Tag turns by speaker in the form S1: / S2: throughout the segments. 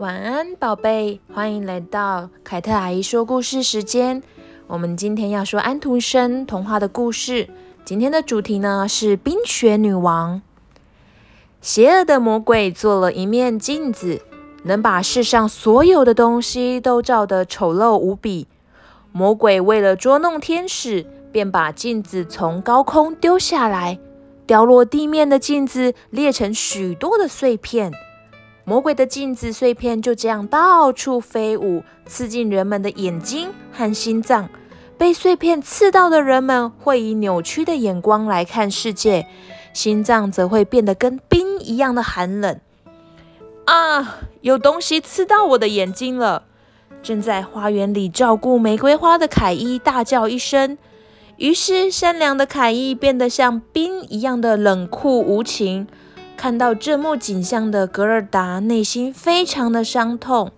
S1: 晚安，宝贝，欢迎来到凯特阿姨说故事时间。我们今天要说安徒生童话的故事。今天的主题呢是冰雪女王。邪恶的魔鬼做了一面镜子，能把世上所有的东西都照得丑陋无比。魔鬼为了捉弄天使，便把镜子从高空丢下来，掉落地面的镜子裂成许多的碎片。魔鬼的镜子碎片就这样到处飞舞，刺进人们的眼睛和心脏。被碎片刺到的人们会以扭曲的眼光来看世界，心脏则会变得跟冰一样的寒冷。啊！有东西刺到我的眼睛了！正在花园里照顾玫瑰花的凯伊大叫一声，于是善良的凯伊变得像冰一样的冷酷无情。看到这幕景象的格尔达内心非常的伤痛。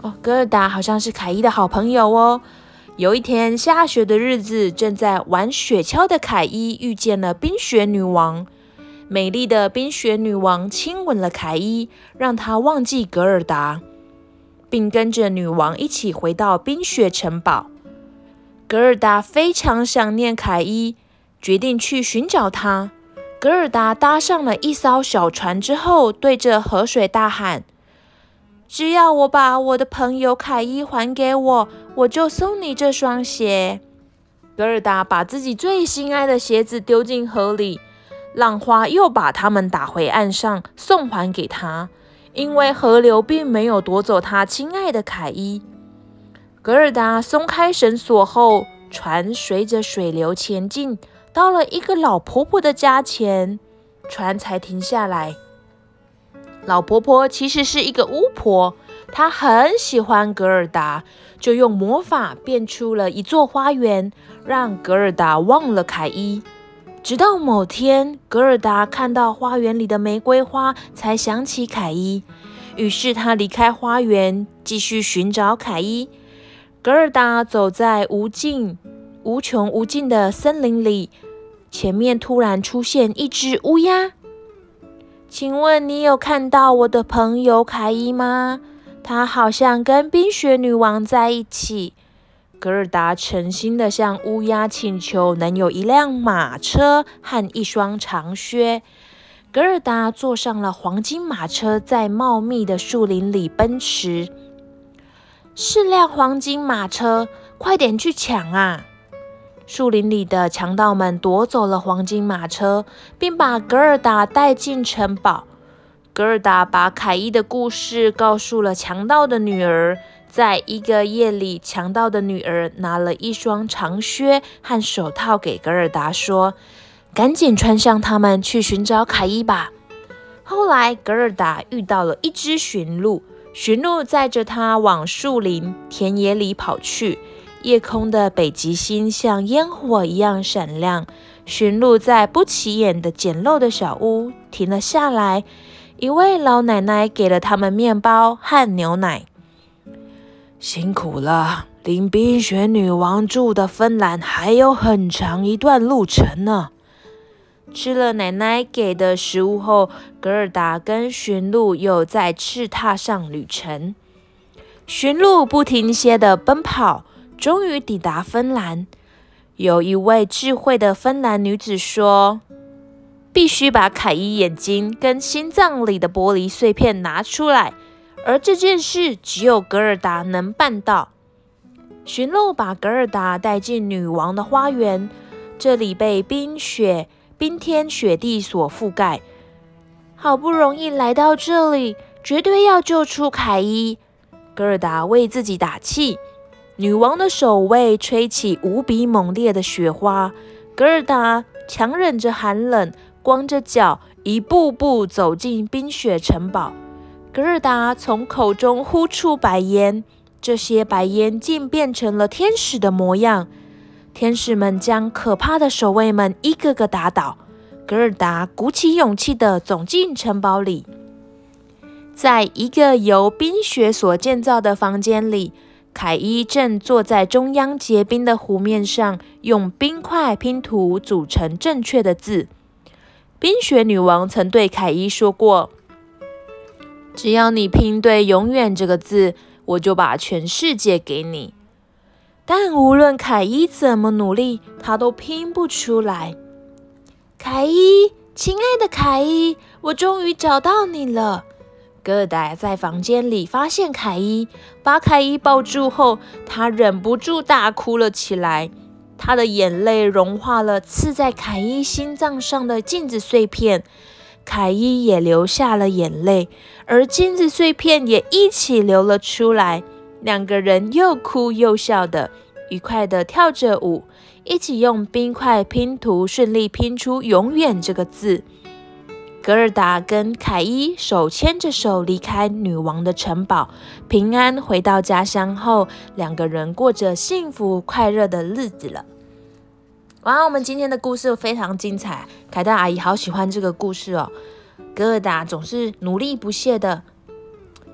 S1: 哦，格尔达好像是凯伊的好朋友哦。有一天下雪的日子，正在玩雪橇的凯伊遇见了冰雪女王。美丽的冰雪女王亲吻了凯伊，让他忘记格尔达，并跟着女王一起回到冰雪城堡。格尔达非常想念凯伊，决定去寻找她。格尔达搭上了一艘小船之后，对着河水大喊：“只要我把我的朋友凯伊还给我，我就送你这双鞋。”格尔达把自己最心爱的鞋子丢进河里，浪花又把它们打回岸上，送还给他。因为河流并没有夺走他亲爱的凯伊。格尔达松开绳索后，船随着水流前进。到了一个老婆婆的家前，船才停下来。老婆婆其实是一个巫婆，她很喜欢格尔达，就用魔法变出了一座花园，让格尔达忘了凯伊。直到某天，格尔达看到花园里的玫瑰花，才想起凯伊。于是他离开花园，继续寻找凯伊。格尔达走在无尽。无穷无尽的森林里，前面突然出现一只乌鸦。请问你有看到我的朋友凯伊吗？他好像跟冰雪女王在一起。格尔达诚心地向乌鸦请求，能有一辆马车和一双长靴。格尔达坐上了黄金马车，在茂密的树林里奔驰。是辆黄金马车，快点去抢啊！树林里的强盗们夺走了黄金马车，并把格尔达带进城堡。格尔达把凯伊的故事告诉了强盗的女儿。在一个夜里，强盗的女儿拿了一双长靴和手套给格尔达，说：“赶紧穿上它们，去寻找凯伊吧。”后来，格尔达遇到了一只驯鹿，驯鹿载着他往树林、田野里跑去。夜空的北极星像烟火一样闪亮。驯鹿在不起眼的简陋的小屋停了下来。一位老奶奶给了他们面包和牛奶。辛苦了，离冰雪女王住的芬兰还有很长一段路程呢。吃了奶奶给的食物后，格尔达跟驯鹿又再次踏上旅程。驯鹿不停歇地奔跑。终于抵达芬兰，有一位智慧的芬兰女子说：“必须把凯伊眼睛跟心脏里的玻璃碎片拿出来，而这件事只有格尔达能办到。”驯鹿把格尔达带进女王的花园，这里被冰雪、冰天雪地所覆盖。好不容易来到这里，绝对要救出凯伊。格尔达为自己打气。女王的守卫吹起无比猛烈的雪花，格尔达强忍着寒冷，光着脚，一步步走进冰雪城堡。格尔达从口中呼出白烟，这些白烟竟变成了天使的模样。天使们将可怕的守卫们一个个打倒。格尔达鼓起勇气地走进城堡里，在一个由冰雪所建造的房间里。凯伊正坐在中央结冰的湖面上，用冰块拼图组成正确的字。冰雪女王曾对凯伊说过：“只要你拼对“永远”这个字，我就把全世界给你。但无论凯伊怎么努力，他都拼不出来。凯伊，亲爱的凯伊，我终于找到你了。格尔达在房间里发现凯伊，把凯伊抱住后，他忍不住大哭了起来。他的眼泪融化了刺在凯伊心脏上的镜子碎片，凯伊也流下了眼泪，而镜子碎片也一起流了出来。两个人又哭又笑的，愉快的跳着舞，一起用冰块拼图，顺利拼出“永远”这个字。格尔达跟凯伊手牵着手离开女王的城堡，平安回到家乡后，两个人过着幸福快乐的日子了。哇，我们今天的故事非常精彩，凯特阿姨好喜欢这个故事哦。格尔达总是努力不懈地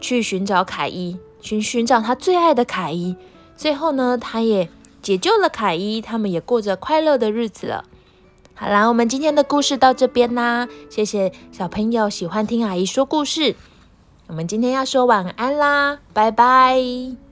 S1: 去寻找凯伊，寻寻找他最爱的凯伊。最后呢，他也解救了凯伊，他们也过着快乐的日子了。好啦，我们今天的故事到这边啦。谢谢小朋友喜欢听阿姨说故事。我们今天要说晚安啦，拜拜。